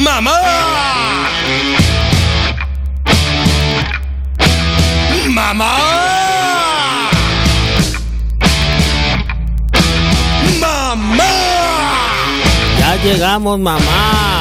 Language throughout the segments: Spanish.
Mamá. Mamá. Mamá. Ya llegamos, mamá.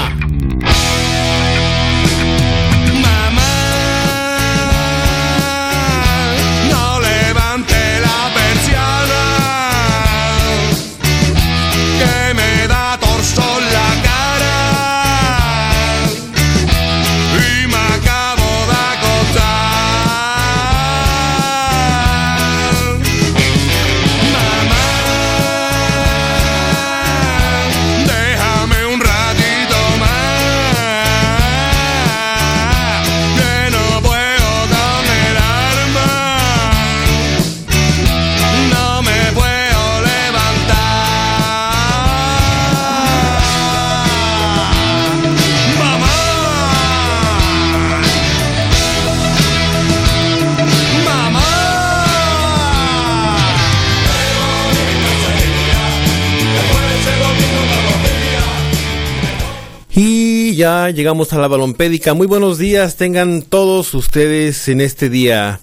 Ya llegamos a la balompédica. Muy buenos días, tengan todos ustedes en este día.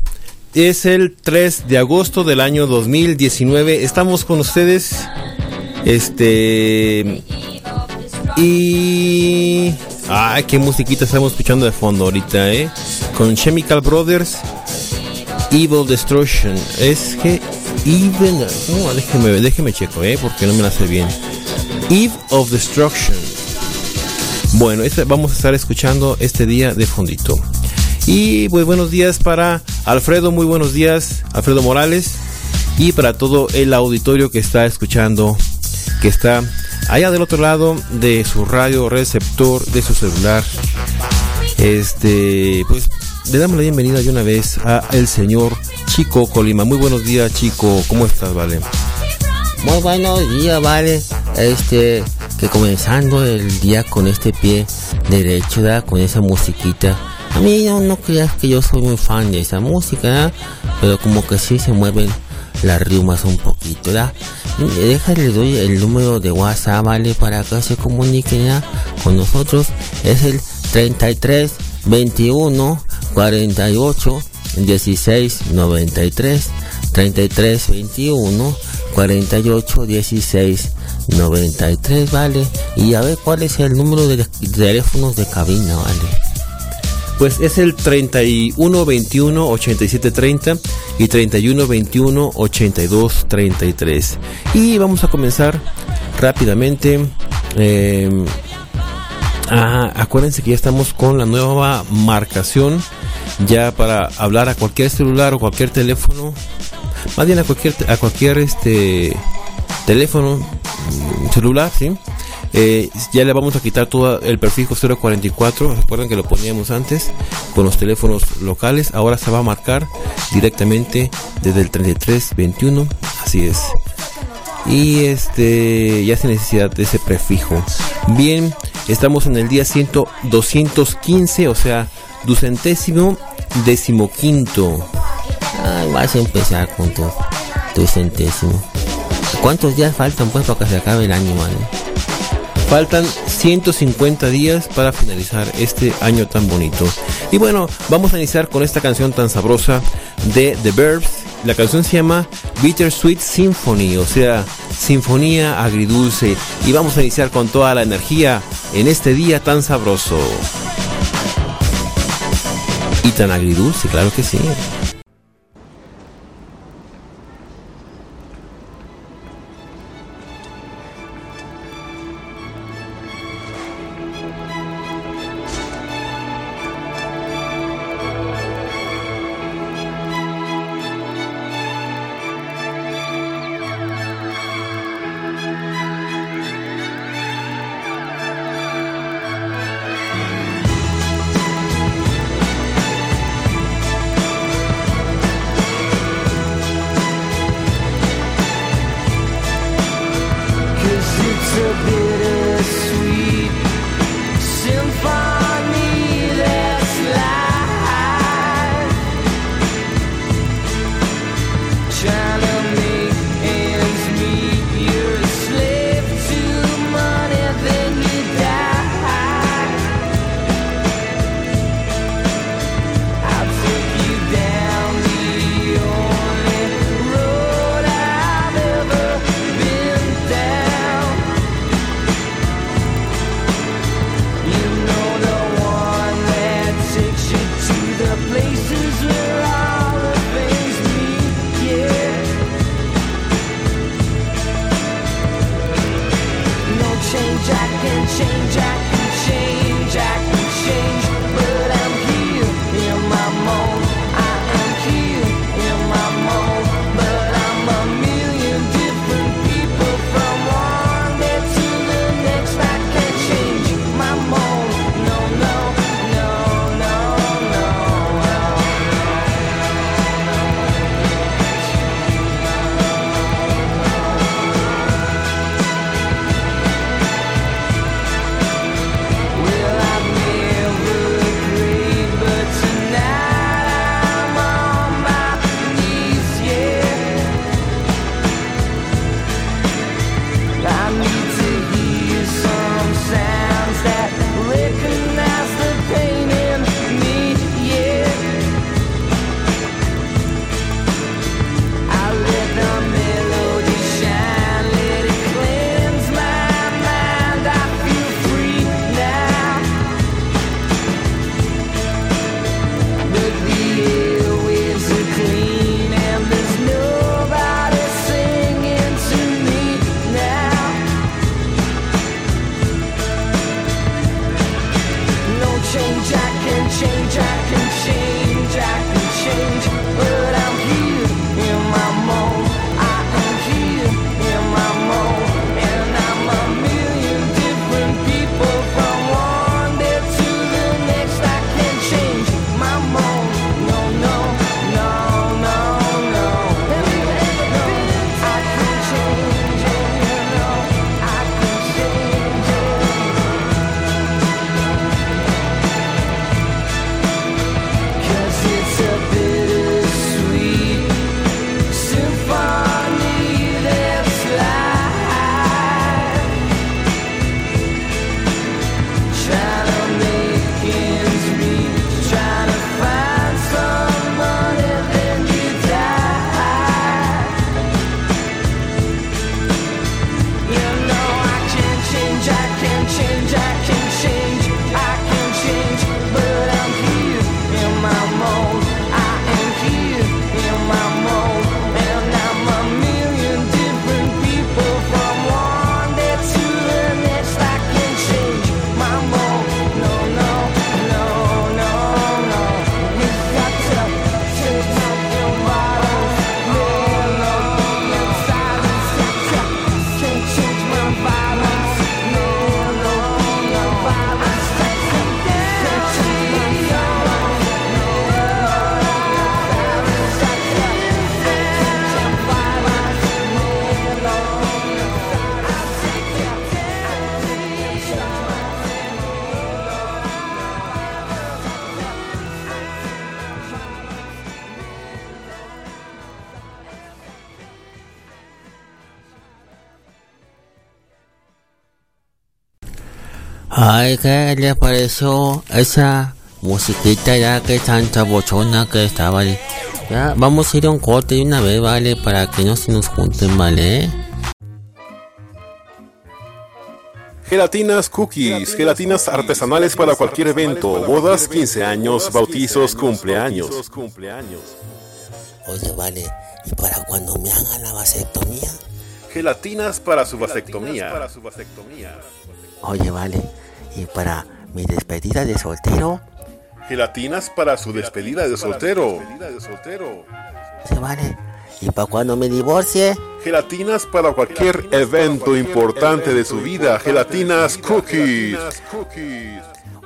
Es el 3 de agosto del año 2019. Estamos con ustedes. Este. Y. Ay, qué musiquita estamos escuchando de fondo ahorita, ¿eh? Con Chemical Brothers. Evil Destruction. Es que. Evil. No, déjeme, déjeme checo, ¿eh? Porque no me la sé bien. Eve of Destruction. Bueno, este- vamos a estar escuchando este día de fondito. Y pues buenos días para Alfredo, muy buenos días, Alfredo Morales. Y para todo el auditorio que está escuchando, que está allá del otro lado de su radio receptor, de su celular. Este, pues le damos la bienvenida de una vez a el señor Chico Colima. Muy buenos días, Chico. ¿Cómo estás, vale? Muy buenos días, vale. Este, que comenzando el día con este pie derecho, ¿verdad? Con esa musiquita. A mí no, no creas que yo soy muy fan de esa música. Pero como que sí se mueven las riumas un poquito, ¿verdad? Déjale, doy el número de WhatsApp, ¿vale? Para que se comuniquen. Con nosotros. Es el 33 21 48 16 93 33 21 48 16 93 vale y a ver cuál es el número de teléfonos de cabina vale Pues es el 31 21 87 30 y 31 21 82 33. Y vamos a comenzar rápidamente. eh, ah, acuérdense que ya estamos con la nueva marcación. Ya para hablar a cualquier celular o cualquier teléfono. Más bien a cualquier, a cualquier este teléfono mm, celular, ¿sí? Eh, ya le vamos a quitar todo el prefijo 044, recuerden que lo poníamos antes con los teléfonos locales, ahora se va a marcar directamente desde el 3321, así es. Y este ya sin necesidad de ese prefijo. Bien, estamos en el día 100, 215, o sea, ducentésimo decimoquinto. Ay, vas a empezar con tu, tu centésimo ¿cuántos días faltan pues para que se acabe el año vale? Faltan 150 días para finalizar este año tan bonito. Y bueno, vamos a iniciar con esta canción tan sabrosa de The Verbs. La canción se llama Bittersweet Symphony, o sea, sinfonía agridulce. Y vamos a iniciar con toda la energía en este día tan sabroso. Y tan agridulce, claro que sí. Ay, ¿qué le pareció esa musiquita ya que tanta bochona que está, vale? Ya, vamos a ir a un corte de una vez, vale, para que no se nos junten, vale. Gelatinas cookies, gelatinas artesanales para cualquier evento, bodas, 15 años, bautizos, cumpleaños. Oye, vale, ¿y para cuando me hagan la vasectomía? Gelatinas para su vasectomía. Oye, vale, ¿y para mi despedida de soltero? Gelatinas para su despedida de soltero. Oye, vale, ¿y para cuando me divorcie? Gelatinas para cualquier evento importante de su vida. Gelatinas cookies.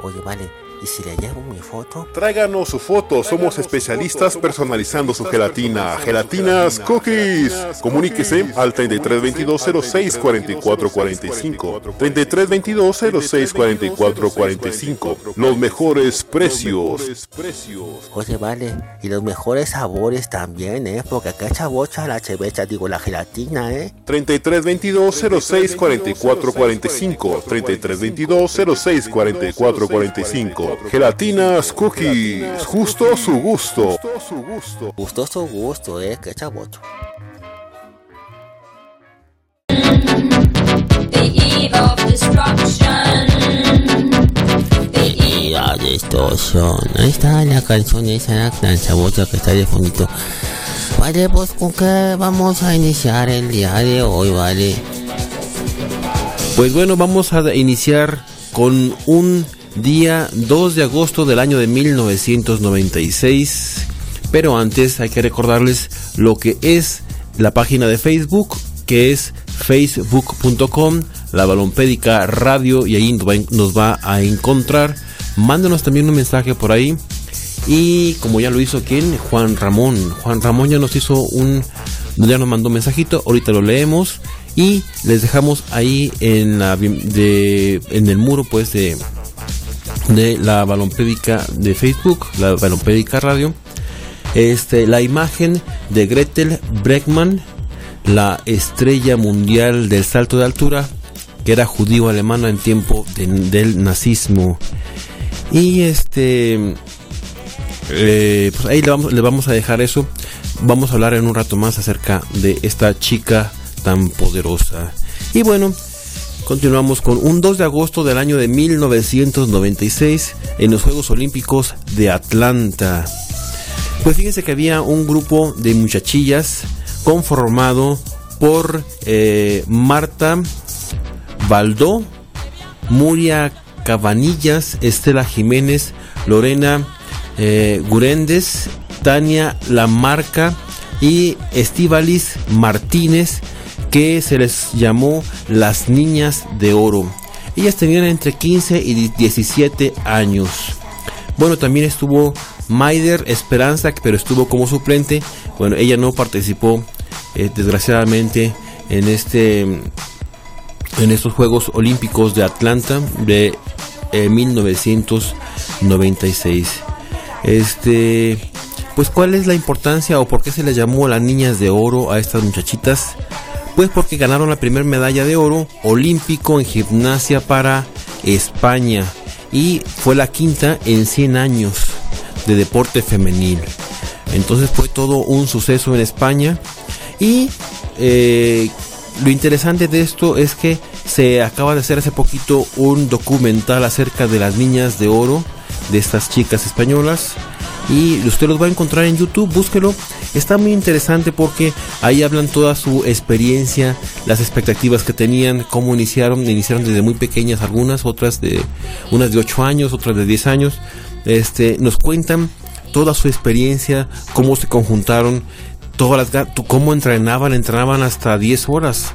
Oye, vale, ¿y si le llevo mi foto? Tráiganos su foto, somos especialistas personalizando su gelatina. Gelatinas Cookies. Comuníquese al 3322 06 44 45. 3322 06 44 45. Los mejores precios. Oye, vale, y los mejores sabores también, ¿eh? Porque acá chabocha la chevecha, digo, la gelatina, ¿eh? 3322 06 44 45. 3322 06 44 45. Gelatinas Cookies. Justo su gusto. Gustó su gusto, ¿eh? The eve of destruction. The Y la distorsión. Ahí está la canción esa, la chabocha que está de fondito. Vale, pues con qué vamos a iniciar el día de hoy, vale. Pues bueno, vamos a iniciar con un día 2 de agosto del año de 1996. Pero antes hay que recordarles lo que es la página de Facebook, que es facebook.com, la balompédica radio, y ahí nos va, a encontrar. Mándenos también un mensaje por ahí. Y como ya lo hizo quien, Juan Ramón. Juan Ramón ya nos hizo un, ya nos mandó un mensajito, ahorita lo leemos y les dejamos ahí en la en el muro pues de de la balompédica de Facebook, la balompédica radio. Este, la imagen de Gretel Breckmann, la estrella mundial del salto de altura, que era judío alemana en tiempo de- del nazismo. Y este, eh, pues ahí le vamos, le vamos a dejar eso. Vamos a hablar en un rato más acerca de esta chica tan poderosa. Y bueno, continuamos con un 2 de agosto del año de 1996 en los Juegos Olímpicos de Atlanta. Pues fíjense que había un grupo de muchachillas conformado por eh, Marta Baldó, Muria Cabanillas, Estela Jiménez, Lorena eh, Guréndez, Tania Lamarca y Estivalis Martínez, que se les llamó las Niñas de Oro. Ellas tenían entre 15 y 17 años. Bueno, también estuvo Maider Esperanza, pero estuvo como suplente. Bueno, ella no participó, eh, desgraciadamente, en este en estos Juegos Olímpicos de Atlanta de eh, 1996. Este, pues cuál es la importancia o por qué se les llamó las niñas de oro a estas muchachitas? Pues porque ganaron la primera medalla de oro olímpico en gimnasia para España y fue la quinta en 100 años de deporte femenil. Entonces fue todo un suceso en España y eh, lo interesante de esto es que se acaba de hacer hace poquito un documental acerca de las niñas de oro de estas chicas españolas y usted los va a encontrar en YouTube, búsquelo. Está muy interesante porque ahí hablan toda su experiencia, las expectativas que tenían, cómo iniciaron, iniciaron desde muy pequeñas algunas, otras de unas de 8 años, otras de 10 años. Este, nos cuentan toda su experiencia, cómo se conjuntaron, todas las cómo entrenaban, entrenaban hasta 10 horas.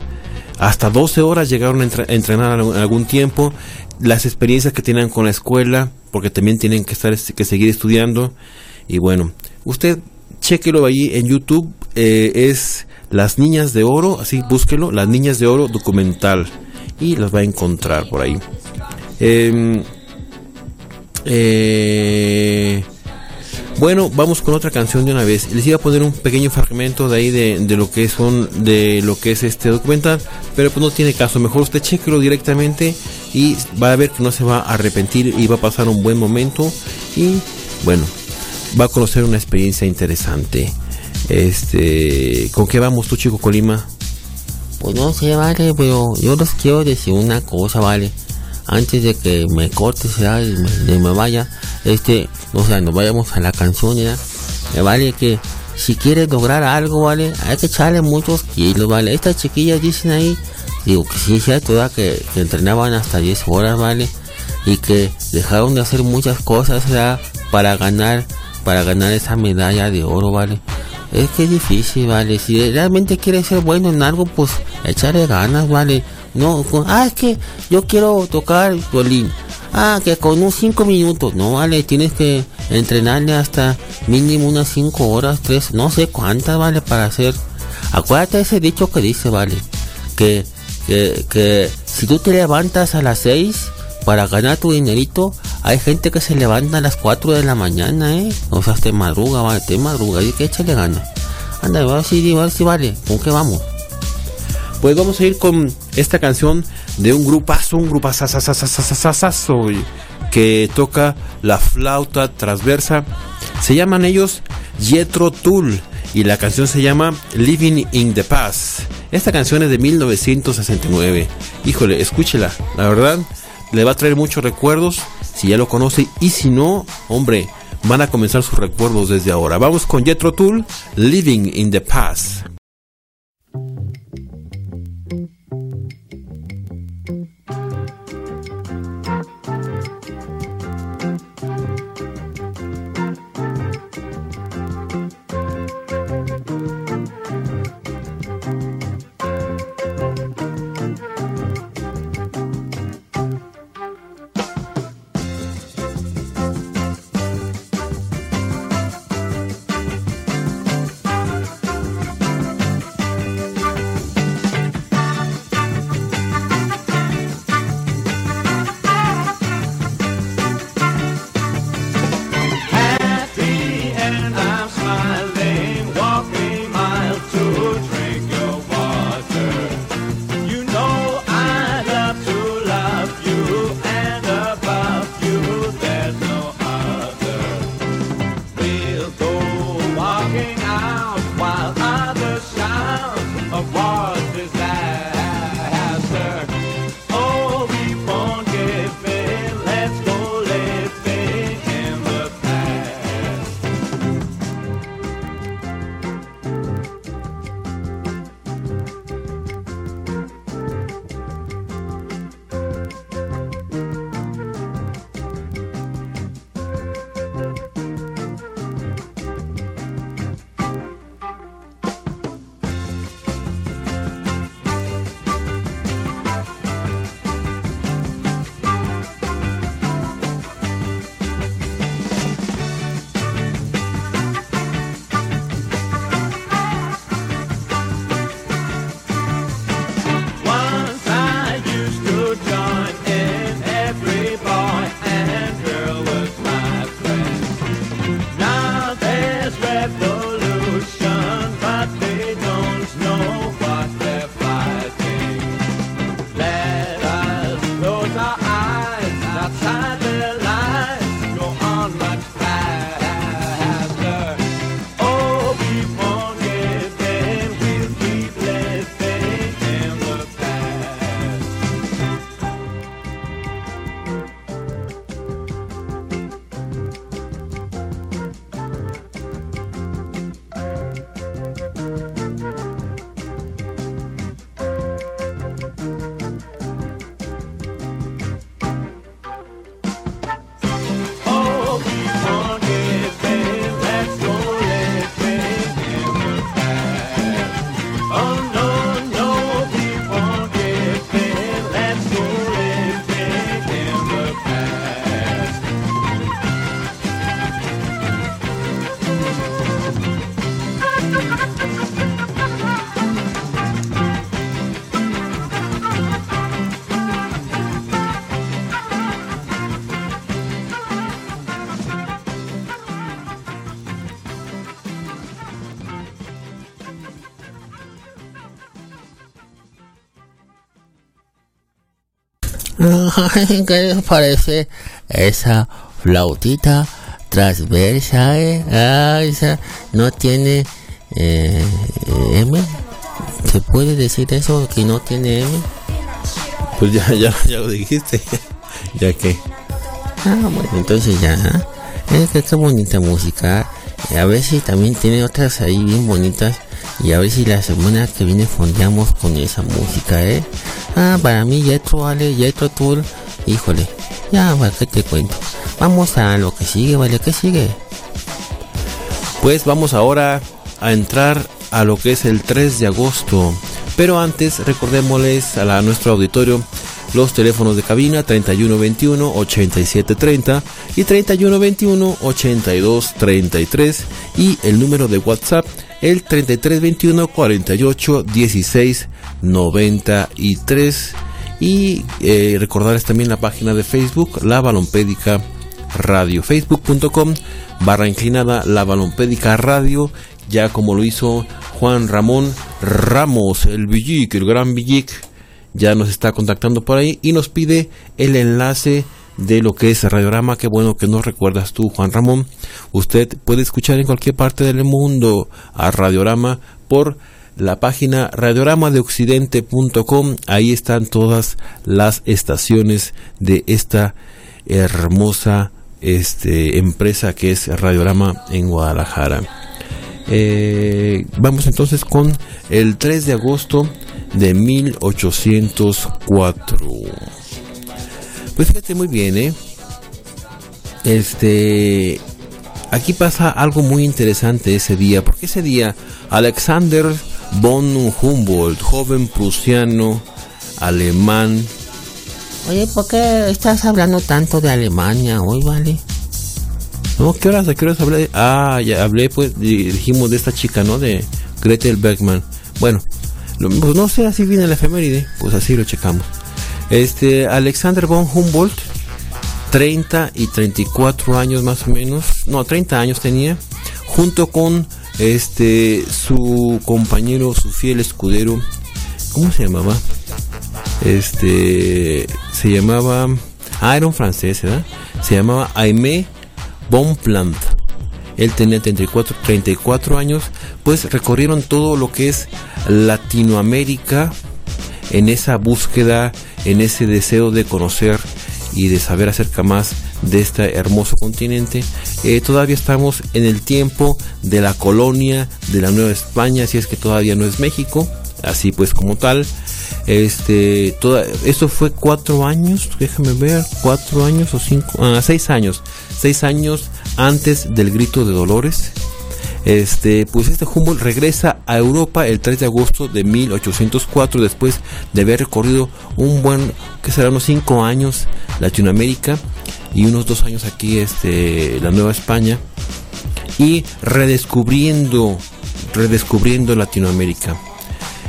Hasta 12 horas llegaron a entre- a entrenar en algún tiempo, las experiencias que tenían con la escuela, porque también tienen que estar este, que seguir estudiando. Y bueno, usted chequelo ahí en YouTube, eh, es Las Niñas de Oro, así búsquelo, Las Niñas de Oro documental, y las va a encontrar por ahí. Em, eh, bueno, vamos con otra canción de una vez. Les iba a poner un pequeño fragmento de ahí de, de lo que son de lo que es este documental, pero pues no tiene caso. Mejor usted chequelo directamente y va a ver que no se va a arrepentir y va a pasar un buen momento y bueno, va a conocer una experiencia interesante. Este, ¿con qué vamos tú, chico Colima? Pues no sé, vale, pero yo les quiero decir una cosa, vale. Antes de que me cortes ya y me, vaya, este, o sea, nos vayamos a la canción, ya. Me vale que si quieres lograr algo, vale, hay que echarle muchos kilos, vale. Estas chiquillas dicen ahí, digo que sí es cierto, ¿verdad? que, entrenaban hasta 10 horas, vale. Y que dejaron de hacer muchas cosas, ¿verdad? Para ganar, para ganar esa medalla de oro, vale. Es que es difícil, vale. Si realmente quieres ser bueno en algo, pues echarle ganas, vale. No, ah, es que yo quiero tocar violín. Ah, que con unos 5 minutos. No, vale, tienes que entrenarle hasta mínimo unas 5 horas, 3, no sé cuántas, vale, para hacer. Acuérdate ese dicho que dice, vale, que, que, si tú te levantas a las 6 para ganar tu dinerito, hay gente que se levanta a las 4 de la mañana, eh. O sea, te madruga, vale, te madruga, y que échale ganas. Anda, a ver si, a vale, ¿con qué vamos? Pues vamos a ir con esta canción de un grupazo, un grupazazazazazazazo que toca la flauta transversa. Se llaman ellos Jethro Tull y la canción se llama Living in the Past. Esta canción es de 1969. Híjole, escúchela. La verdad, le va a traer muchos recuerdos si ya lo conoce y si no, hombre, van a comenzar sus recuerdos desde ahora. Vamos con Jethro Tull, Living in the Past. ¿Qué les parece esa flautita transversa? eh? Ay, esa no tiene eh, M. ¿Se puede decir eso que no tiene M? Pues ya, ya, ya lo dijiste. ya que. Ah, bueno, entonces ya. ¿eh? Es que qué bonita música. A ver si también tiene otras ahí bien bonitas. Y a ver si la semana que viene fondeamos con esa música, ¿eh? Ah, para mí, Jetro, vale, Jetro Tour. Híjole, ya, ¿para qué te cuento? Vamos a lo que sigue, ¿vale? ¿Qué sigue? Pues vamos ahora a entrar a lo que es el 3 de agosto. Pero antes recordémosles a nuestro auditorio los teléfonos de cabina 3121 8730 y 3121 8233 y el número de WhatsApp el 3321 48 16 93 y eh, recordarles también la página de Facebook La Balompédica Radio. Facebook.com barra inclinada La Balompédica Radio. Ya como lo hizo Juan Ramón Ramos el Villic, el gran Villic ya nos está contactando por ahí y nos pide el enlace de lo que es Radiorama. Qué bueno que nos recuerdas tú, Juan Ramón. Usted puede escuchar en cualquier parte del mundo a Radiorama por la página radioramadeoccidente.com. Ahí están todas las estaciones de esta hermosa este, empresa que es Radiorama en Guadalajara. Eh, vamos entonces con el 3 de agosto de 1804. Pues fíjate muy bien, ¿eh? Este, aquí pasa algo muy interesante ese día, porque ese día Alexander von Humboldt, joven prusiano, alemán, Oye, ¿por qué estás hablando tanto de Alemania hoy, vale? No, ¿qué horas? ¿A qué horas hablé? Ah, ya hablé, pues, di- dijimos de esta chica, ¿no? De Gretel Bergman. Bueno, pues no sé, así viene la efeméride, pues así lo checamos. Este, Alexander von Humboldt, 30 y 34 años más o menos, no, 30 años tenía, junto con este, su compañero, su fiel escudero, ¿cómo se llamaba? Este, se llamaba, ah, era un francés, ¿verdad? Se llamaba Aimé Bonpland. Él tenía 34, 34 años, pues recorrieron todo lo que es Latinoamérica en esa búsqueda, en ese deseo de conocer y de saber acerca más de este hermoso continente. Eh, todavía estamos en el tiempo de la colonia de la Nueva España, si es que todavía no es México, así pues como tal. Este, toda, esto fue cuatro años, déjame ver, cuatro años o cinco, ah, seis años, seis años antes del grito de Dolores. Este, pues este Humboldt regresa a Europa el 3 de agosto de 1804 después de haber recorrido un buen, que será unos 5 años Latinoamérica y unos 2 años aquí este, la Nueva España y redescubriendo, redescubriendo Latinoamérica.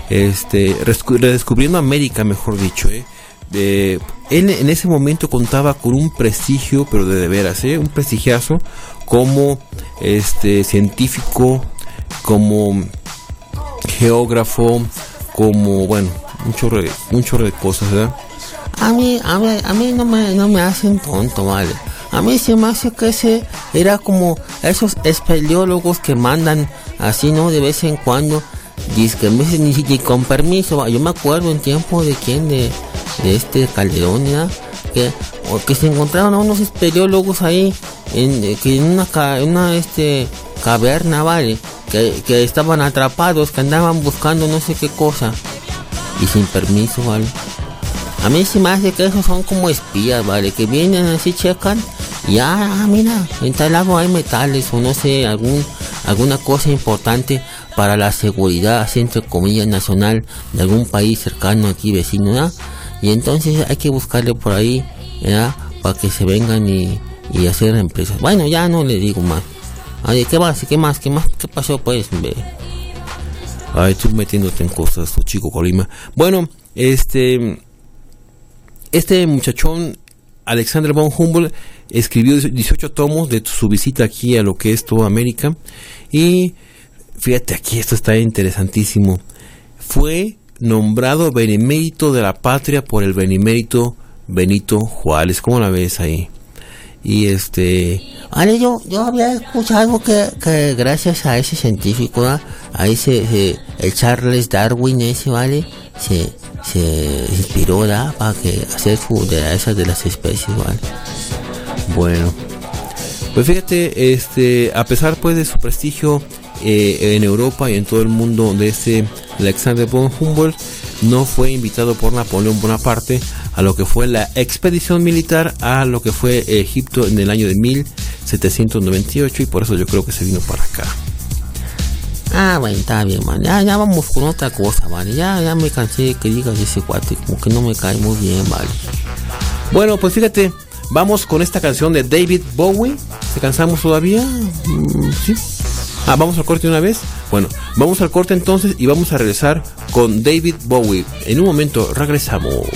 Este, redescubriendo América, mejor dicho, ¿eh? Eh, él en ese momento contaba con un prestigio, pero de, veras, ¿eh? un prestigiazo como este científico, como geógrafo, como bueno, un chorro de, cosas, ¿verdad? a mí, a mí, a mí no me, no me hacen tonto, vale. A mí se me hace que ese era como esos espeleólogos que mandan así, ¿no? De vez en cuando. Dice que ni con permiso. Yo me acuerdo en tiempo de quién, de, de este Calderón, ¿ya? Que, que se encontraron a unos espeleólogos ahí, en, eh, que en una, en una este, caverna, ¿vale? Que, que estaban atrapados, que andaban buscando no sé qué cosa. Y sin permiso, ¿vale? A mí se me hace que esos son como espías, ¿vale? Que vienen así, checan y ah, mira, en tal lado hay metales o no sé, algún, alguna cosa importante para la seguridad, entre comillas, nacional de algún país cercano aquí, vecino, ¿verdad? Y entonces hay que buscarle por ahí, ¿verdad? Para que se vengan y, y hacer empresas. Bueno, ya no le digo más. Oye, ¿qué más? ¿Qué más? ¿Qué más? ¿Qué pasó, pues? hombre? Ay, tú metiéndote en cosas, tu chico Colima. Bueno, este. Este muchachón, Alexander von Humboldt, escribió 18 tomos de su visita aquí a lo que es toda América. Y fíjate aquí, esto está interesantísimo. Fue nombrado benemérito de la patria por el benemérito Benito Juárez. ¿Cómo la ves ahí? Y este. Vale, yo, yo había escuchado que, que gracias a ese científico, ¿verdad? a ese, ese- el Charles Darwin ese, ¿vale? Se, se inspiró, ¿verdad? Para que hacer su, de esas de las especies, ¿vale? Bueno, pues fíjate, este, a pesar pues de su prestigio eh, en Europa y en todo el mundo de este Alexander von Humboldt, no fue invitado por Napoleón Bonaparte a lo que fue la expedición militar a lo que fue Egipto en el año de 1798 y por eso yo creo que se vino para acá. Ah, bueno, está bien, man. Ya, ya vamos con otra cosa, ¿vale? Ya, ya me cansé de que digas ese cuate, como que no me cae muy bien, ¿vale? Bueno, pues fíjate, vamos con esta canción de David Bowie. ¿Se cansamos todavía? Mm, sí. Ah, vamos al corte de una vez. Bueno, vamos al corte entonces y vamos a regresar con David Bowie. En un momento regresamos.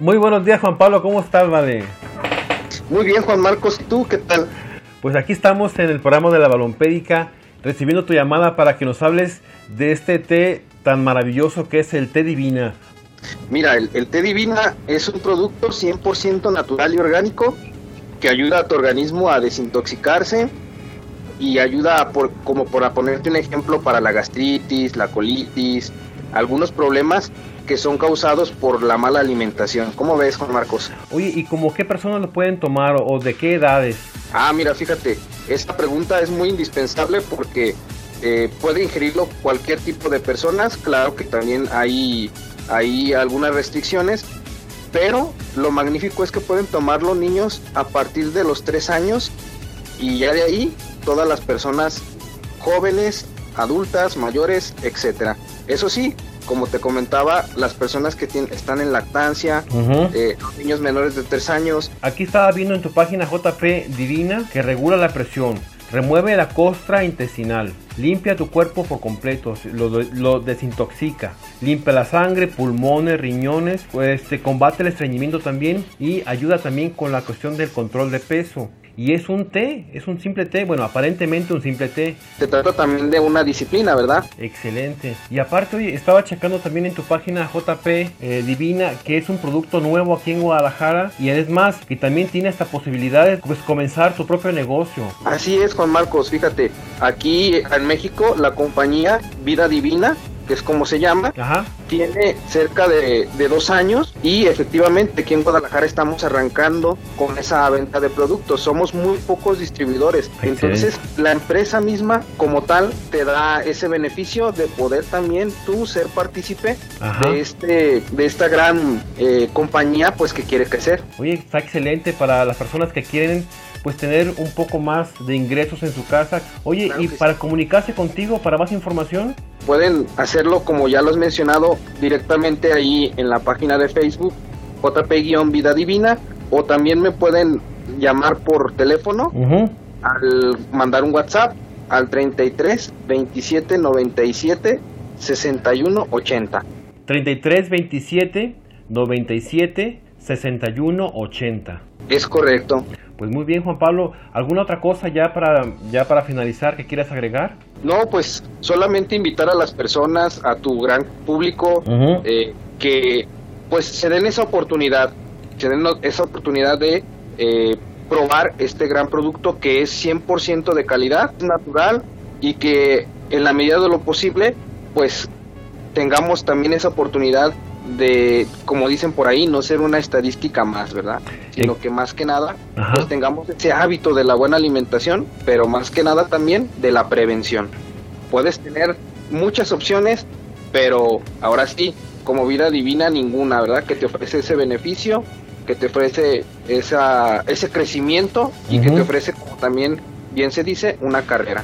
Muy buenos días, Juan Pablo, ¿cómo estás, vale? Muy bien, Juan Marcos, ¿y tú qué tal? Pues aquí estamos en el programa de la Balompédica, recibiendo tu llamada para que nos hables de este té tan maravilloso que es el té divina. Mira, el, el té divina es un producto 100% natural y orgánico que ayuda a tu organismo a desintoxicarse y ayuda a por, como por a ponerte un ejemplo para la gastritis, la colitis, algunos problemas que son causados por la mala alimentación. ¿Cómo ves, Juan Marcos? Oye, ¿y como qué personas lo pueden tomar o de qué edades? Ah, mira, fíjate, esta pregunta es muy indispensable porque eh, puede ingerirlo cualquier tipo de personas, claro que también hay, hay algunas restricciones, pero lo magnífico es que pueden tomarlo niños a partir de los 3 años y ya de ahí todas las personas jóvenes, adultas, mayores, etcétera. Eso sí, como te comentaba, las personas que tienen, están en lactancia, eh, los niños menores de 3 años, Aquí estaba viendo en tu página JP Divina que regula la presión, remueve la costra intestinal, limpia tu cuerpo por completo, lo, desintoxica, limpia la sangre, pulmones, riñones, pues te combate el estreñimiento también y ayuda también con la cuestión del control de peso. Y es un té, es un simple té, bueno, aparentemente un simple té. se trata también de una disciplina, ¿verdad? Excelente. Y aparte, oye, estaba checando también en tu página JP eh, Divina que es un producto nuevo aquí en Guadalajara. Y es más, que también tiene esta posibilidad de pues, comenzar tu propio negocio. Así es, Juan Marcos, fíjate, aquí en México la compañía Vida Divina, que es como se llama, Ajá. tiene cerca de, de dos años y efectivamente aquí en Guadalajara estamos arrancando con esa venta de productos. Somos muy pocos distribuidores. Entonces la empresa misma como tal te da ese beneficio de poder también tú ser partícipe Ajá. de, este, de esta gran eh, compañía pues que quiere crecer. Oye, está excelente para las personas que quieren pues tener un poco más de ingresos en su casa. Oye, Claro y sí. para comunicarse contigo, para más información, Pueden hacerlo como ya lo has mencionado directamente ahí en la página de Facebook JP-Vida Divina o también me pueden llamar por teléfono al mandar un WhatsApp al 33 27 97 61 80. 33 27 97 61 80. Es correcto. Pues muy bien, Juan Pablo. ¿Alguna otra cosa ya para ya para finalizar que quieras agregar? No, pues solamente invitar a las personas, a tu gran público, eh, que pues se den esa oportunidad, se den esa oportunidad de eh, probar este gran producto que es 100% de calidad, natural y que en la medida de lo posible pues tengamos también esa oportunidad de, como dicen por ahí, no ser una estadística más, ¿verdad? Sino Sí. que más que nada Ajá. pues tengamos ese hábito de la buena alimentación, pero más que nada también de la prevención. Puedes tener muchas opciones, pero ahora sí, como vida divina ninguna, ¿verdad? Que te ofrece ese beneficio, que te ofrece esa, ese crecimiento y que te ofrece, como también bien se dice, una carrera.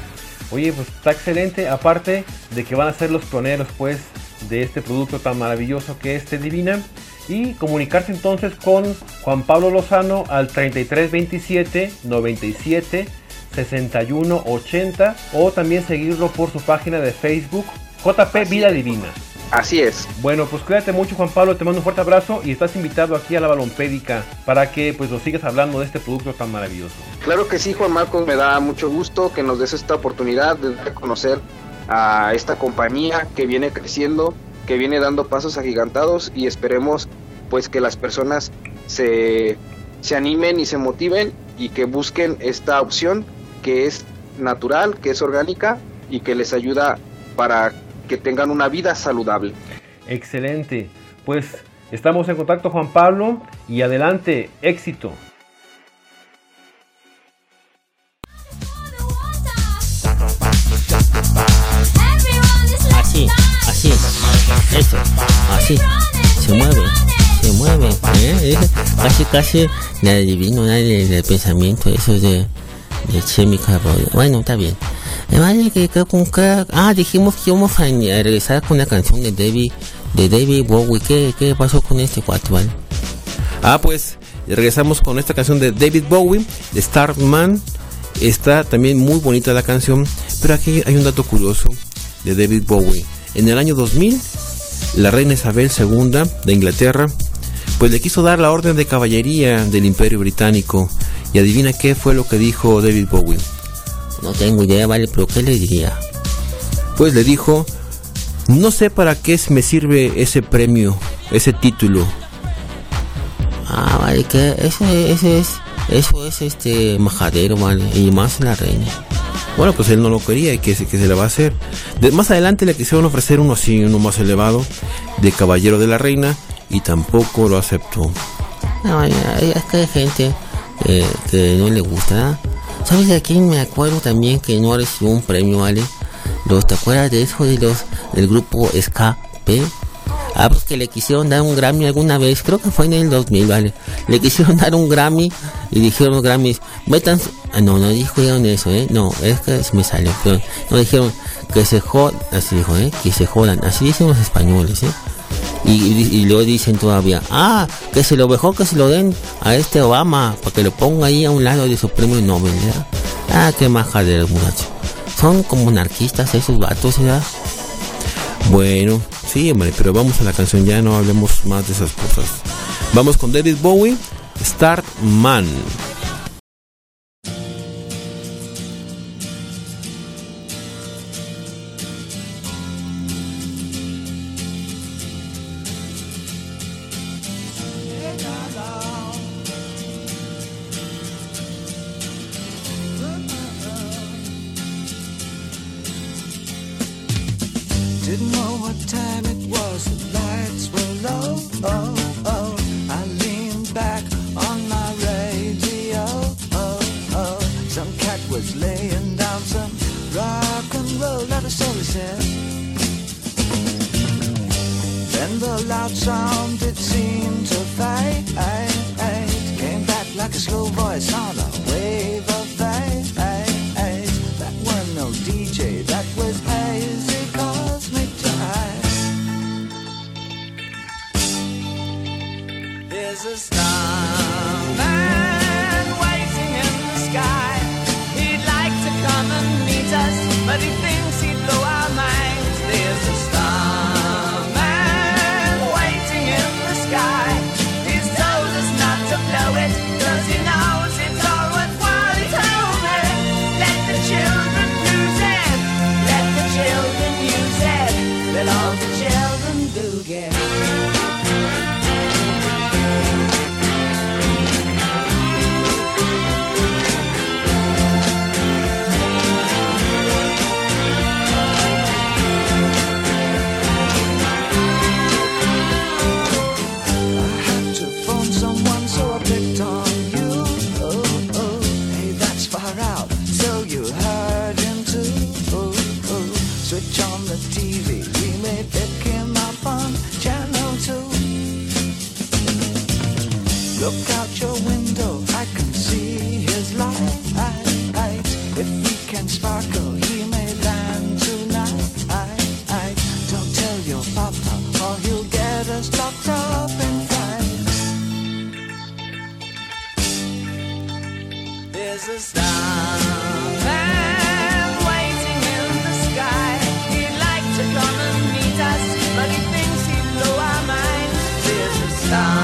Oye, pues está excelente. Aparte de que van a ser los pioneros, pues, de este producto tan maravilloso que es Divina. Y comunicarse entonces con Juan Pablo Lozano al 3327 97 61 80 o también seguirlo por su página de Facebook JP Vida Divina. Así es. Bueno, pues cuídate mucho Juan Pablo, te mando un fuerte abrazo y estás invitado aquí a la Balompédica para que pues nos sigas hablando de este producto tan maravilloso. Claro que sí, Juan Marcos, me da mucho gusto que nos des esta oportunidad de conocer a esta compañía que viene creciendo, que viene dando pasos agigantados y esperemos pues que las personas se, se animen y se motiven y que busquen esta opción que es natural, que es orgánica y que les ayuda para que tengan una vida saludable. Excelente. Pues estamos en contacto Juan Pablo y adelante, éxito. Eso, así, se mueve, se mueve, ¿eh? Casi, casi la adivino, la del, del pensamiento, eso de, de Chemical. Bueno, está bien. Vale, que, con que- ah, dijimos que íbamos a, a regresar con la canción de David, de David Bowie. ¿Qué, qué pasó con este cuatro, vale? Ah, pues regresamos con esta canción de David Bowie, de Starman. Está también muy bonita la canción, pero aquí hay un dato curioso de David Bowie. En el año 2000, la reina Isabel II de Inglaterra, pues le quiso dar la orden de caballería del Imperio Británico. Y adivina qué fue lo que dijo David Bowie. No tengo idea, vale, pero ¿qué le diría? Pues le dijo, no sé para qué me sirve ese premio, ese título. Ah, vale, que eso, eso es, eso es este majadero, vale, y más la reina. Bueno, pues él no lo quería y que se, que se le va a hacer. Más adelante le quisieron ofrecer uno así, uno más elevado, de caballero de la reina, y tampoco lo aceptó. No, es que hay gente eh, que no le gusta. ¿ah? ¿Sabes de quién me acuerdo también que no recibió un premio, vale? Los, ¿Te acuerdas de eso de los del grupo SKP? Ah, pues que le quisieron dar un Grammy alguna vez, creo que fue en el 2000, vale. Le quisieron dar un Grammy y dijeron los Grammys, metan. Ah, no, no dijeron eso, ¿eh? No, es que se me salió, pero no dijeron que se jodan, así dijo, ¿eh? Que se jodan, así dicen los españoles, ¿eh? Y, y, y luego dicen todavía, ah, que se lo mejor que se lo den a este Obama, para que lo ponga ahí a un lado de su premio Nobel, ¿verdad? Ah, qué majadero, muchacho. Son como anarquistas esos vatos, ¿verdad? Bueno, sí, hombre, pero vamos a la canción, ya no hablemos más de esas cosas. Vamos con David Bowie, Start Man. Roll, all he said. Then the loud sound it seemed to fade. Came back like a slow voice on There's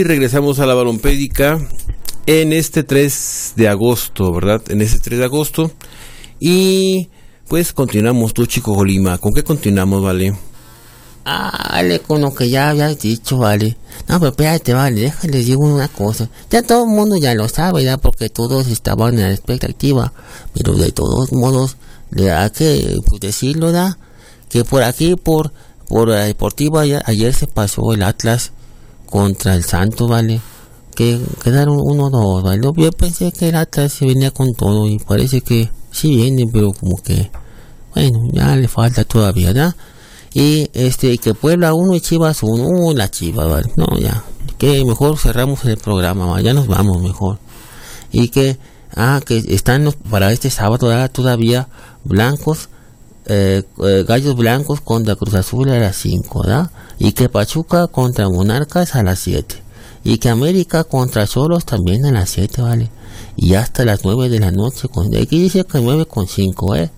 Y regresamos a la balompédica en este 3 de agosto, ¿verdad? En este 3 de agosto. Y pues continuamos, tú chico Colima. ¿Con qué continuamos, vale? Ah, vale, con lo que ya habías dicho, vale. No, pero espérate, vale, déjales digo una cosa. Ya todo el mundo ya lo sabe, ya, porque todos estaban en la expectativa. Pero de todos modos, le da que pues, decirlo, da. Que por aquí, por, por la deportiva, ayer, ayer se pasó el Atlas contra el Santo, vale. Que quedaron 1-2, vale. Yo pensé que el Atlas se venía con todo y parece que sí viene, pero como que, bueno, ya le falta todavía, ¿verdad? y este que Puebla 1 y Chivas 1 uh, la Chivas vale no ya que mejor cerramos el programa ¿va? ya nos vamos mejor y que ah que están para este sábado ¿verdad? todavía blancos eh, eh, gallos blancos contra Cruz Azul a las 5 ¿verdad? y que Pachuca contra Monarcas a las 7 y que América contra Solos también a las 7 vale y hasta las 9 de la noche con aquí dice que 9 con 5 eh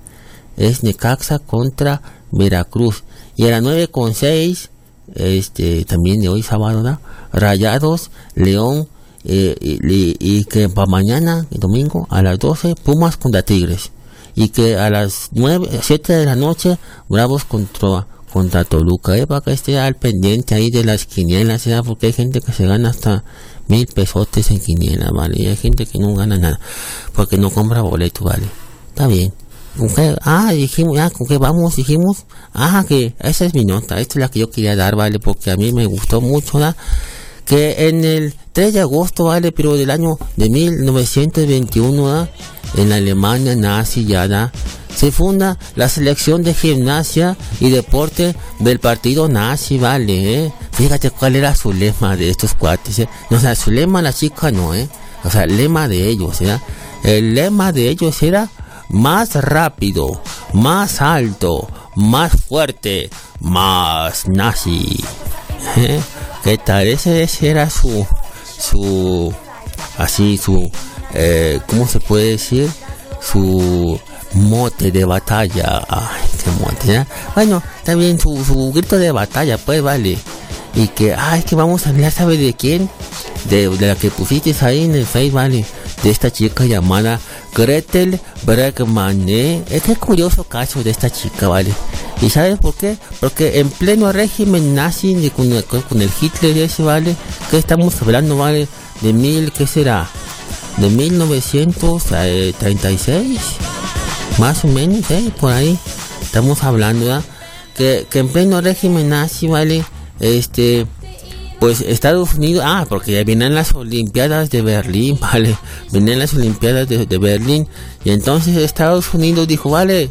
es Necaxa contra Veracruz. Y a las 9 con 6, este, también de hoy sábado, ¿verdad? Rayados, León, eh, y, que para mañana, domingo, a las 12, Pumas contra Tigres. Y que a las 9, 7 de la noche, Bravos contra, contra Toluca, ¿eh? Para que esté al pendiente ahí de las quinielas, ¿verdad? Porque hay gente que se gana hasta mil pesotes en quinielas, ¿vale? Y hay gente que no gana nada, porque no compra boleto, ¿vale? Está bien. ¿Con? Ah, dijimos, ya, ¿con qué vamos? Dijimos, ah, que esa es mi nota, esta es la que yo quería dar, ¿vale? Porque a mí me gustó mucho, ¿verdad? Que en el 3 de agosto, ¿vale? Pero del año de 1921, ¿verdad? En la Alemania nazi, ya, ¿verdad? Se funda la selección de gimnasia y deporte del partido nazi, ¿vale? ¿eh? Fíjate cuál era su lema de estos cuates, ¿eh? No, o sea, su lema la chica no, ¿eh? O sea, el lema de ellos, ¿eh? El lema de ellos era más rápido, más alto, más fuerte, más nazi. ¿Eh? ¿Qué tal? Ese, ese era su, su, así, su, eh, ¿cómo se puede decir? Su mote de batalla. Ay, mote, ¿ya? Bueno, también su, su grito de batalla, pues vale. Y que, ay, que vamos a hablar, ¿sabe de quién? De, la que pusiste ahí en el Face, vale. de esta chica llamada Gretel Bregman, ¿eh? Es que curioso caso de esta chica, ¿vale? ¿Y sabes por qué? Porque en pleno régimen nazi con, con el Hitler ese, ¿vale? Que estamos hablando, ¿vale? De mil, ¿qué será? De 1936, más o menos, ¿eh? Por ahí estamos hablando. Que, que en pleno régimen nazi, ¿vale? Este, pues Estados Unidos, ah, porque ya vienen las Olimpiadas de Berlín, vale, vienen las Olimpiadas de, de Berlín, y entonces Estados Unidos dijo, vale,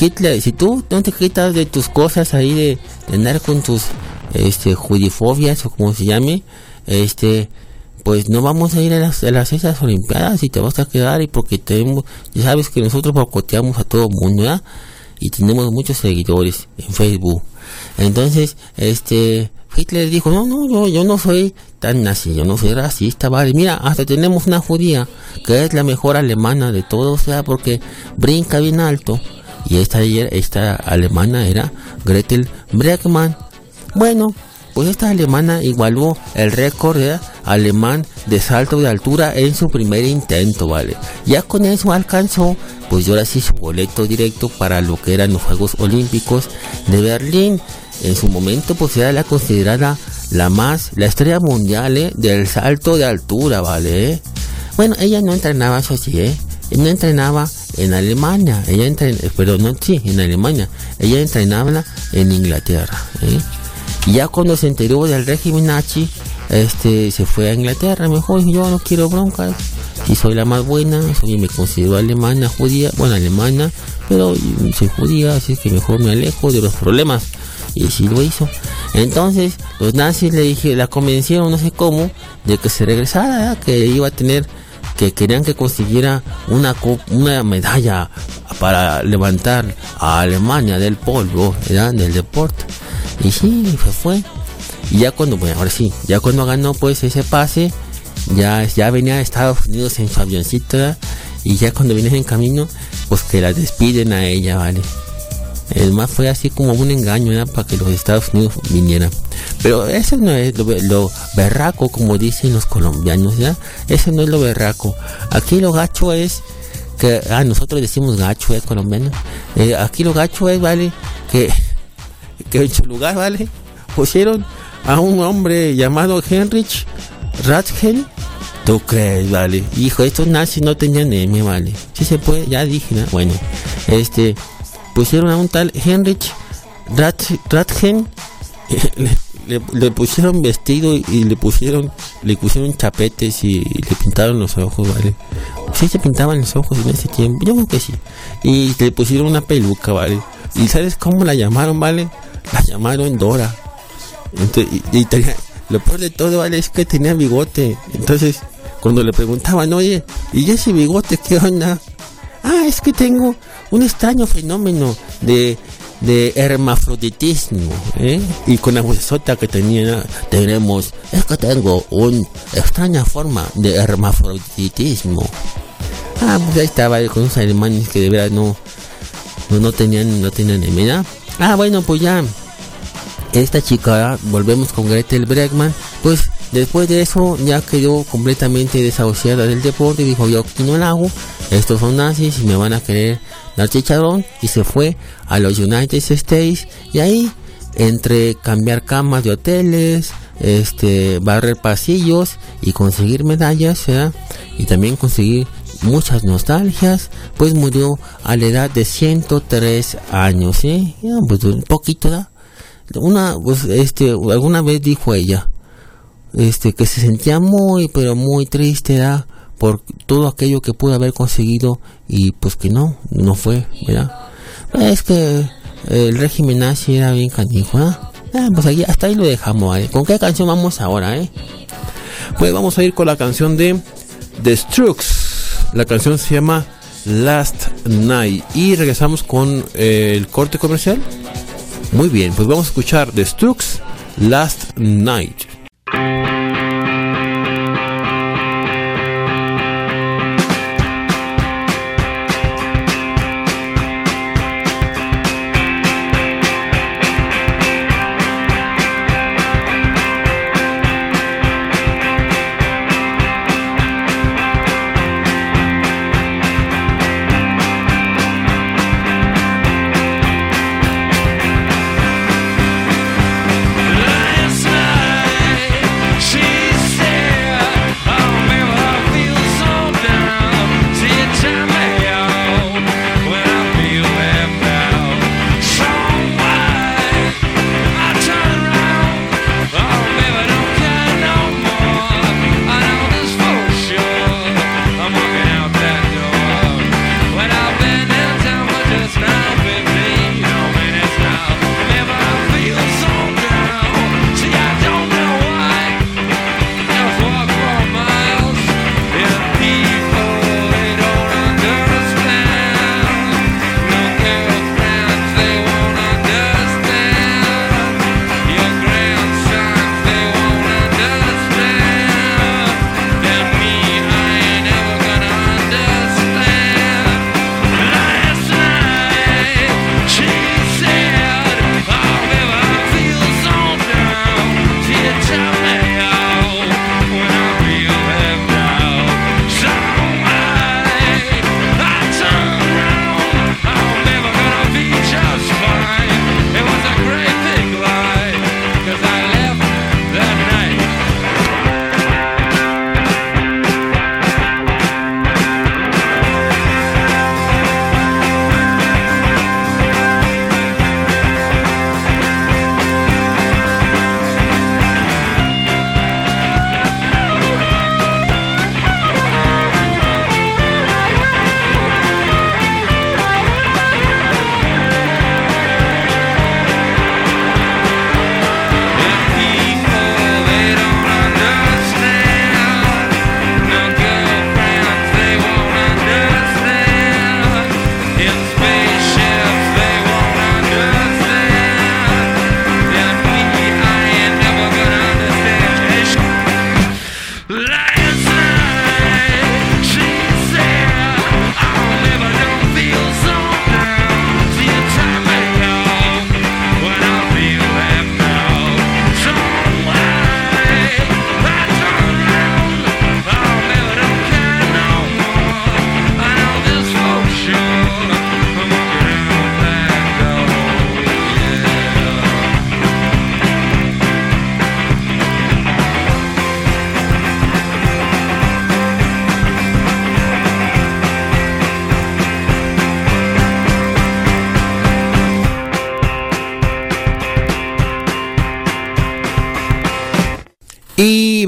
Hitler, si tú no te quitas de tus cosas ahí de, de andar con tus, este, judifobias o como se llame, este, pues no vamos a ir a las, a las esas Olimpiadas y te vas a quedar y porque tenemos, ya sabes que nosotros boicoteamos a todo mundo, ¿verdad? Y tenemos muchos seguidores en Facebook. Entonces, este, Hitler dijo, no, no, yo, yo no soy tan nazi, yo no soy racista, vale. Mira, hasta tenemos una judía que es la mejor alemana de todos, o sea, porque brinca bien alto. Y esta, esta alemana era Gretel Bregman. Bueno, pues esta alemana igualó el récord ¿verdad? Alemán de salto de altura en su primer intento, ¿vale? Ya con eso alcanzó, pues ahora sí su boleto directo para lo que eran los Juegos Olímpicos de Berlín. En su momento, pues era la considerada la más, la estrella mundial ¿eh? del salto de altura, ¿vale? Bueno, ella no entrenaba eso sí, ¿eh? No entrenaba en Alemania, ella entrenaba, pero no, sí, en Alemania, ella entrenaba en Inglaterra, ¿eh? Ya cuando se enteró del régimen nazi, este, se fue a Inglaterra, mejor yo no quiero broncas, si soy la más buena, me considero alemana, judía, bueno, alemana, pero soy judía, así que mejor me alejo de los problemas. Y sí lo hizo. Entonces, los nazis le dije, la convencieron, no sé cómo, de que se regresara, que iba a tener, que querían que consiguiera una, una medalla para levantar a Alemania del polvo, del deporte. Y sí, se fue. Y ya cuando, bueno, ahora sí, ya cuando ganó pues ese pase, ya, ya venía a Estados Unidos en su avioncito, y ya cuando vienes en camino, pues que la despiden a ella, ¿vale? El más fue así como un engaño. Para que los Estados Unidos vinieran. Pero eso no es lo, lo berraco, como dicen los colombianos, ¿ya? Eso no es lo berraco. Aquí lo gacho es que, ah, nosotros decimos gacho, ¿eh, colombiano? Eh, aquí lo gacho es, ¿vale? Que, que en su lugar, ¿vale? Pusieron a un hombre llamado Heinrich Ratgen. ¿Tú crees, vale? Hijo, estos nazis no tenían M, vale. Si se puede, ya dije, ¿no? Bueno, este, pusieron a un tal Heinrich Rat, Ratgen. Le, pusieron vestido y le pusieron, le pusieron chapetes y, le pintaron los ojos, vale. Sí se pintaban los ojos en ese tiempo, yo creo que sí. Y le pusieron una peluca, vale. ¿Y sabes cómo la llamaron, vale? La llamaron Dora. Entonces, y, lo peor de todo, es que tenía bigote. Entonces, cuando le preguntaban, oye, ¿y ese bigote qué onda? Ah, es que tengo un extraño fenómeno de, de hermafroditismo, ¿eh? Y con la vocesota que tenía, tenemos, es que tengo una extraña forma de hermafroditismo. Ah, pues ahí estaba con unos alemanes que de verdad no, no, no tenían, no tenían idea. Ah, bueno, pues ya, esta chica, volvemos con Gretel Bregman, pues después de eso ya quedó completamente desahuciada del deporte dijo yo aquí no la hago, estos son nazis y me van a querer dar chicharrón y se fue a los United States y ahí entre cambiar camas de hoteles, este barrer pasillos y conseguir medallas, y también conseguir muchas nostalgias, pues murió a la edad de 103 años. Ya, pues un poquito, ¿verdad? Una pues este alguna vez dijo ella este que se sentía muy pero muy triste por todo aquello que pudo haber conseguido y pues que no no fue verdad es que el régimen nazi era bien canijo. Ah, pues aquí, hasta ahí lo dejamos con qué canción vamos ahora eh Pues vamos a ir con la canción de The Strokes. La canción se llama Last Night. Y regresamos con eh, el corte comercial. Muy bien, pues vamos a escuchar The Strokes Last Night.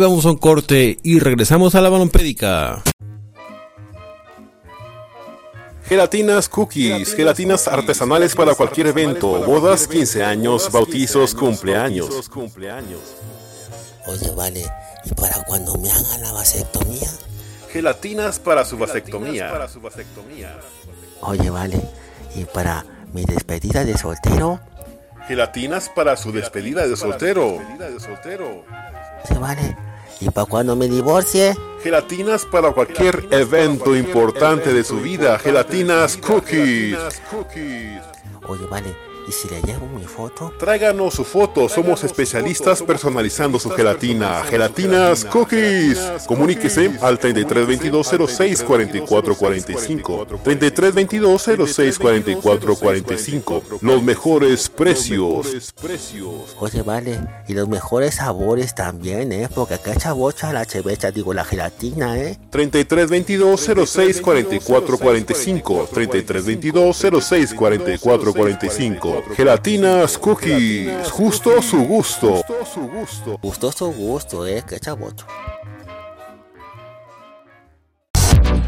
Vamos a un corte y regresamos a la balompédica. Gelatinas Cookies, gelatinas artesanales para cualquier evento, bodas, 15 años, bautizos, cumpleaños. Oye, vale, ¿y para cuando me hagan la vasectomía? Gelatinas para su vasectomía. Oye, vale, ¿y para mi despedida de soltero? Gelatinas para su despedida de soltero. Oye, vale, ¿y para cuando me divorcie? Gelatinas para cualquier evento importante de su vida. Gelatinas Cookies. Oye, vale, ¿y si le llevo mi foto? Tráiganos su foto, somos especialistas personalizando su gelatina. Gelatinas Cookies. Comuníquese al 3322 06 44 45. 3322 06 44 45. Los mejores precios. Oye, vale, y los mejores sabores también, ¿eh? Porque acá echa bocha la chevecha, digo, la gelatina, ¿eh? 3322 06 44 45. 3322 06 44 45. Gelatinas Cookies. Justo su gusto. Gustó su gusto, ¿eh? Que echa bocha.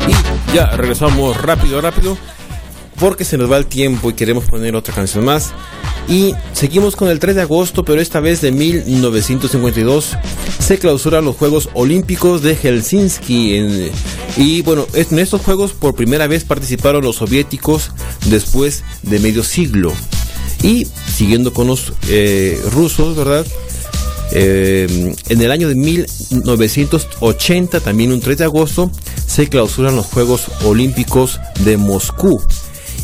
Y ya regresamos rápido, rápido, porque se nos va el tiempo y queremos poner otra canción más. Y seguimos con el 3 de agosto, pero esta vez de 1952 se clausuran los Juegos Olímpicos de Helsinki. en- y bueno, en estos Juegos por primera vez participaron los soviéticos después de medio siglo. Y siguiendo con los eh, rusos, ¿verdad? Eh, en el año de 1980, también un 3 de agosto, se clausuran los Juegos Olímpicos de Moscú.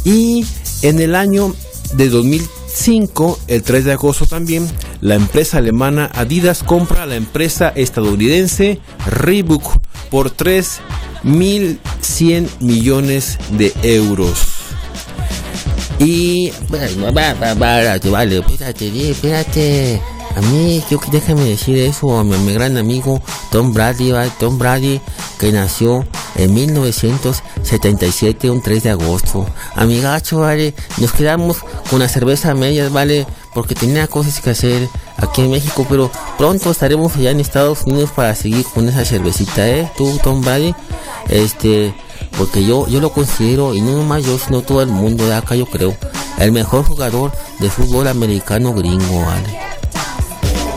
Y en el año de 2005, el 3 de agosto también, la empresa alemana Adidas compra a la empresa estadounidense Reebok por 3.100 millones de euros. Y... Bueno, va, va, va, vale, espérate, espérate. A mí, yo déjame decir eso a mi, mi gran amigo Tom Brady, ¿vale? Tom Brady, que nació en 1977, un 3 de agosto. Amigacho, vale, nos quedamos con la cerveza a vale, porque tenía cosas que hacer aquí en México, pero pronto estaremos allá en Estados Unidos para seguir con esa cervecita, ¿eh? Tú, Tom Brady, este, porque yo, yo lo considero, y no nomás yo, sino todo el mundo de acá, yo creo, el mejor jugador de fútbol americano gringo, ¿vale?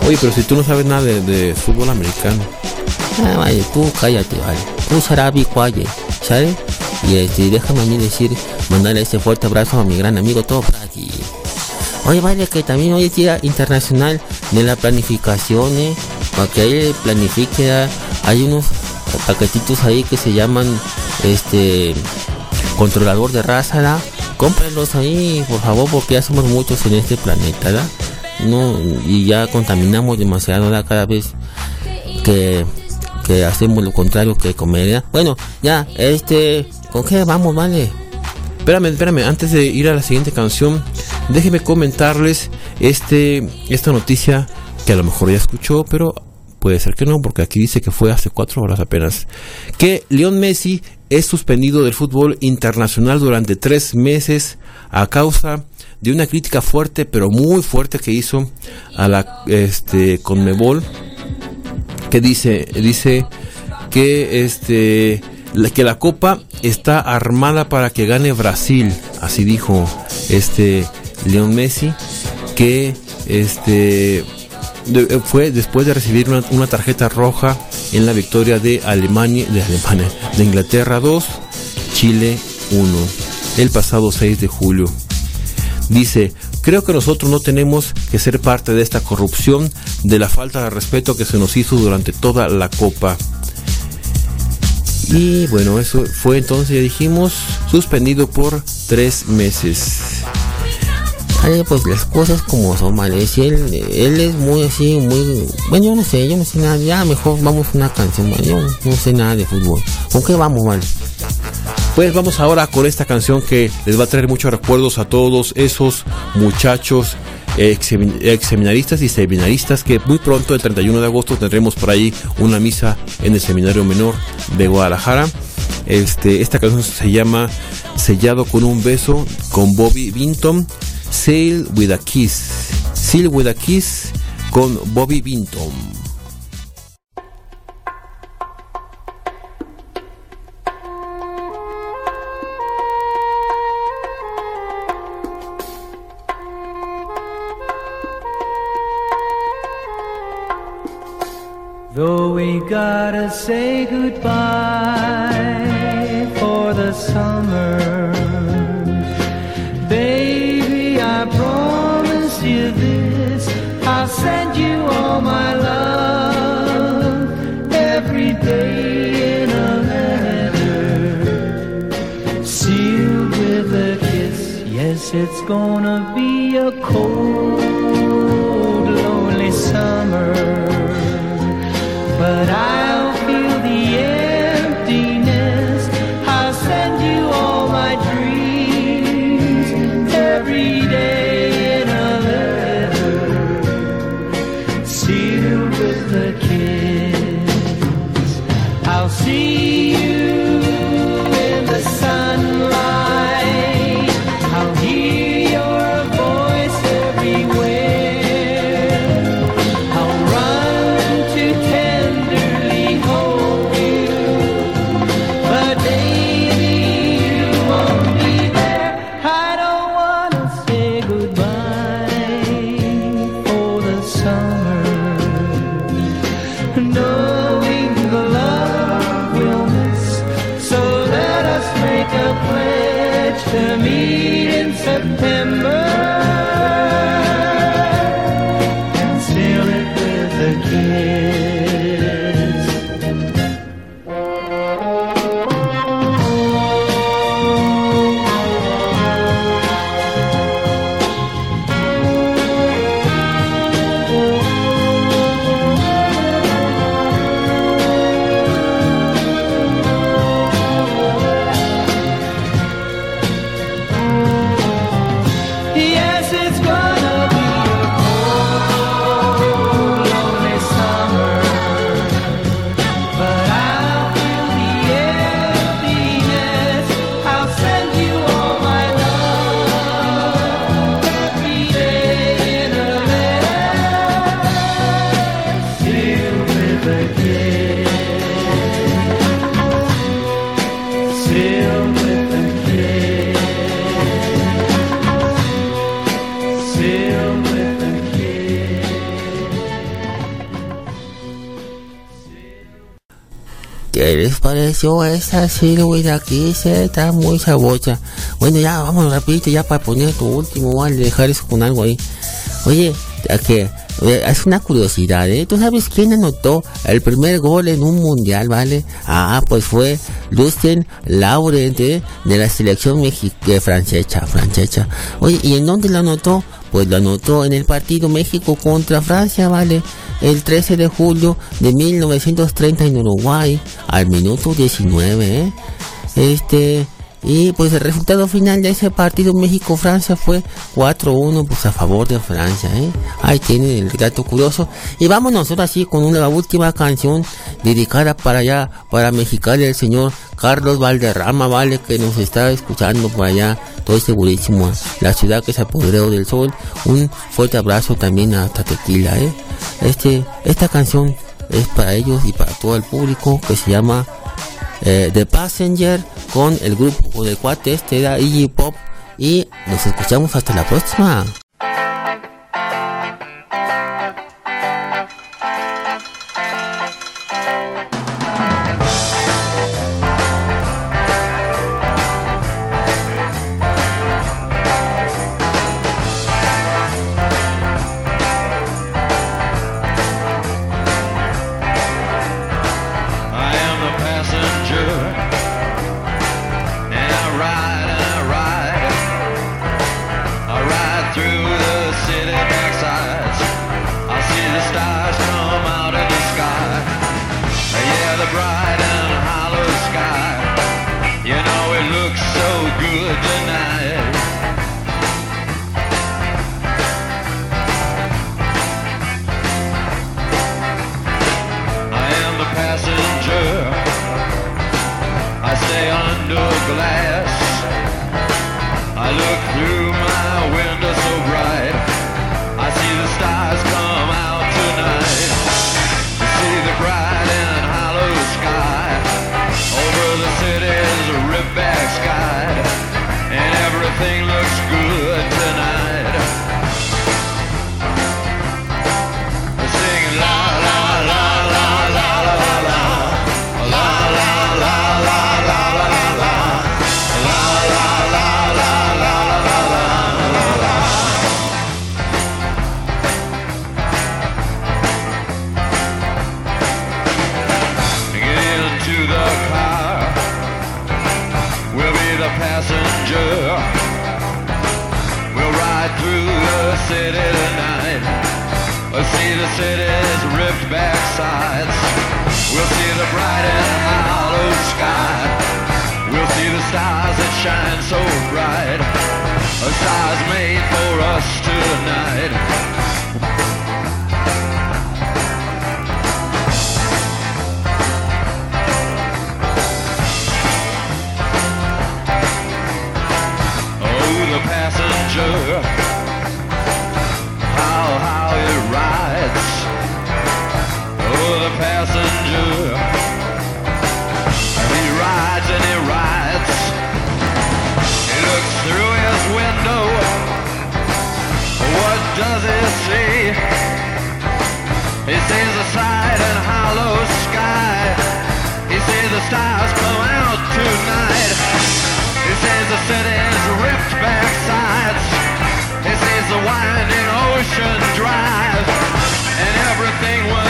Oye, pero si tú no sabes nada de, de fútbol americano. Ah, vale, tú cállate, vale. Tú Sarabi Cuaye, ¿sabes? Y este, déjame a mí decir, mandarle este fuerte abrazo a mi gran amigo Tom Brady. Oye, vale, que también hoy es Día Internacional de la Planificación, ¿eh? Para que ahí planifique, ah, hay unos paquetitos ahí que se llaman, este, controlador de raza, ¿verdad? Cómprenlos ahí, por favor, porque ya somos muchos en este planeta. No, y ya contaminamos demasiado. Cada vez que, que hacemos lo contrario que ¿verdad? Bueno, ya, este, ¿con qué vamos, vale? Espérame, espérame, antes de ir a la siguiente canción, déjeme comentarles este, esta noticia que a lo mejor ya escuchó, pero puede ser que no, porque aquí dice que fue hace cuatro horas apenas. Que León Messi es suspendido del fútbol internacional durante tres meses a causa de una crítica fuerte, pero muy fuerte que hizo a la este Conmebol, que dice, dice que este que la copa está armada para que gane Brasil, así dijo este León Messi, que este de- fue después de recibir una, una tarjeta roja en la victoria de Alemania, de Alemania, de Inglaterra 2, Chile 1, el pasado 6 de julio. Dice, creo que nosotros no tenemos que ser parte de esta corrupción, de la falta de respeto que se nos hizo durante toda la copa. Y bueno, eso fue entonces, ya dijimos, suspendido por tres meses. Vale, pues las cosas como son, vale. Si él, él es muy así, muy. Bueno, yo no sé, yo no sé nada. Ya mejor vamos una canción, vale. Yo no sé nada de fútbol. ¿Con qué vamos, vale? Pues vamos ahora con esta canción que les va a traer muchos recuerdos a todos esos muchachos ex ex seminaristas y seminaristas que muy pronto, el 31 de agosto, tendremos por ahí una misa en el Seminario Menor de Guadalajara. Este, esta canción se llama Sellado con un beso con Bobby Vinton, Sail with a Kiss, Sail with a Kiss con Bobby Vinton. Though we gotta say goodbye. Esa silueta aquí? Se está muy sabrosa. Bueno, ya vamos rapidito ya para poner tu último, vale, dejar eso con algo ahí. Oye, que eh, es una curiosidad, ¿eh? ¿Tú sabes quién anotó el primer gol en un mundial, vale? Ah, pues fue Lucien Laurent, ¿eh? de la selección mexi eh, francesa, francesa. Oye, ¿y en dónde lo anotó? Pues lo anotó en el partido México contra Francia, ¿vale? El 13 de julio de 1930 en Uruguay, al minuto 19, ¿eh? Este, y pues el resultado final de ese partido México-Francia fue 4-1 pues a favor de Francia, ¿eh? Ahí tienen el dato curioso. Y vámonos ahora sí con una última canción dedicada para allá, para Mexicali, el señor Carlos Valderrama, vale, que nos está escuchando por allá, estoy segurísimo, la ciudad que se apoderó del sol. Un fuerte abrazo también hasta Tequila, ¿eh? Este, esta canción es para ellos y para todo el público que se llama eh, The Passenger con el grupo de cuate este era Iggy Pop y nos escuchamos hasta la próxima. fantasma. stars blow out tonight. This is the city's ripped back sides. This is the winding ocean drive. And everything will